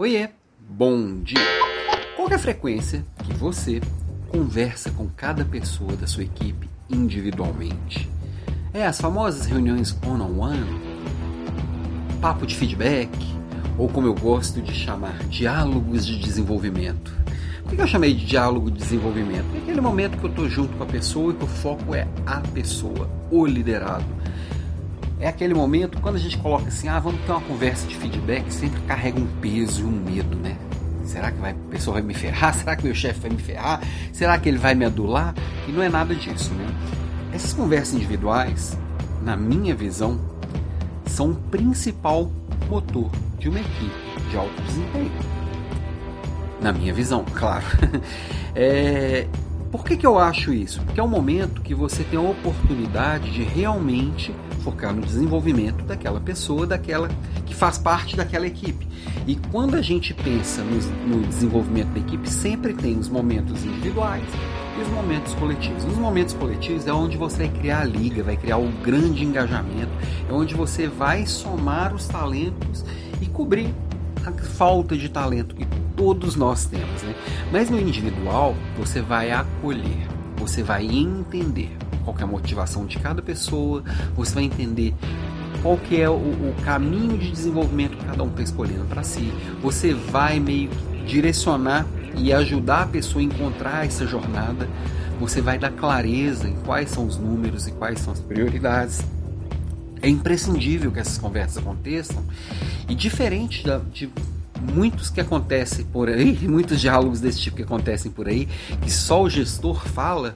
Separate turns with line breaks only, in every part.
Oiê, bom dia! Qual é a frequência que você conversa com cada pessoa da sua equipe individualmente? É as famosas reuniões one-on-one? Papo de feedback? Ou como eu gosto de chamar, diálogos de desenvolvimento? Por que eu chamei de diálogo de desenvolvimento? É aquele momento que eu estou junto com a pessoa e que o foco é a pessoa, o liderado é aquele momento quando a gente coloca assim, ah, vamos ter uma conversa de feedback, sempre carrega um peso e um medo, né? Será que vai, a pessoa vai me ferrar? Será que meu chefe vai me ferrar? Será que ele vai me adular? E não é nada disso, né? Essas conversas individuais, na minha visão, são o principal motor de uma equipe de alto desempenho. Na minha visão, claro. é, por que, que eu acho isso? Porque é um momento que você tem a oportunidade de realmente focar no desenvolvimento daquela pessoa, daquela que faz parte daquela equipe. E quando a gente pensa no, no desenvolvimento da equipe, sempre tem os momentos individuais e os momentos coletivos. Os momentos coletivos é onde você vai criar a liga, vai criar o grande engajamento, é onde você vai somar os talentos e cobrir a falta de talento que todos nós temos, né? Mas no individual, você vai acolher, você vai entender qual é a motivação de cada pessoa, você vai entender qual que é o, o caminho de desenvolvimento que cada um está escolhendo para si. Você vai meio que direcionar e ajudar a pessoa a encontrar essa jornada. Você vai dar clareza em quais são os números e quais são as prioridades. É imprescindível que essas conversas aconteçam e diferente da, de muitos que acontecem por aí, muitos diálogos desse tipo que acontecem por aí, que só o gestor fala,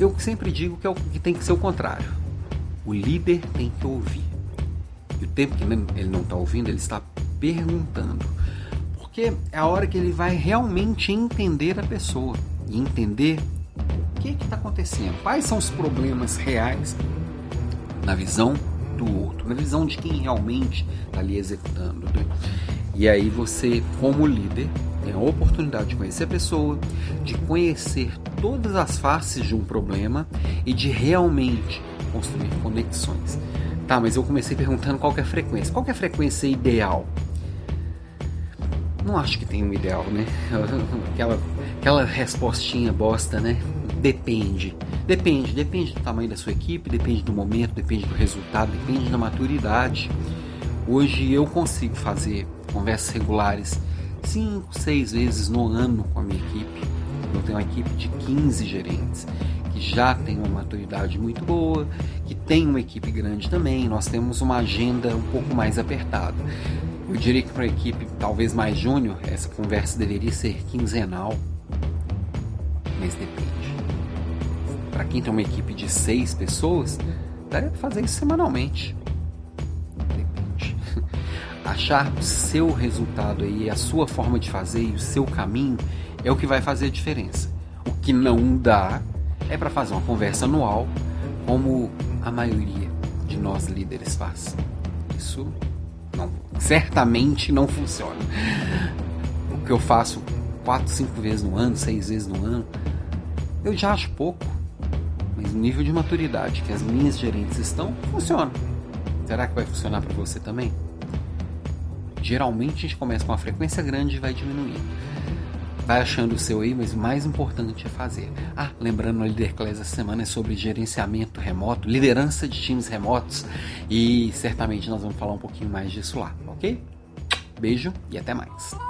eu sempre digo que, é o, que tem que ser o contrário. O líder tem que ouvir. E o tempo que ele não está ouvindo, ele está perguntando. Porque é a hora que ele vai realmente entender a pessoa e entender o que está acontecendo, quais são os problemas reais na visão do outro, na visão de quem realmente está ali executando. Né? E aí você, como líder, tem a oportunidade de conhecer a pessoa, de conhecer todas as faces de um problema e de realmente construir conexões. Tá, mas eu comecei perguntando qual é a frequência. Qual é a frequência ideal? Não acho que tem um ideal, né? Aquela, aquela respostinha bosta, né? Depende. Depende, depende do tamanho da sua equipe, depende do momento, depende do resultado, depende da maturidade. Hoje eu consigo fazer conversas regulares cinco, seis vezes no ano com a minha equipe. Eu tenho uma equipe de 15 gerentes que já tem uma maturidade muito boa, que tem uma equipe grande também. Nós temos uma agenda um pouco mais apertada. Eu diria que para a equipe talvez mais júnior, essa conversa deveria ser quinzenal, mas depende. Para quem tem uma equipe de seis pessoas, daria para fazer isso semanalmente achar o seu resultado aí, a sua forma de fazer e o seu caminho é o que vai fazer a diferença. O que não dá é para fazer uma conversa anual, como a maioria de nós líderes faz. Isso não, certamente não funciona. O que eu faço quatro, cinco vezes no ano, seis vezes no ano, eu já acho pouco. Mas o nível de maturidade que as minhas gerentes estão, funciona. Será que vai funcionar para você também? Geralmente a gente começa com uma frequência grande e vai diminuindo. Vai achando o seu aí, mas o mais importante é fazer. Ah, lembrando, no Líder Class essa semana é sobre gerenciamento remoto, liderança de times remotos e certamente nós vamos falar um pouquinho mais disso lá, ok? Beijo e até mais.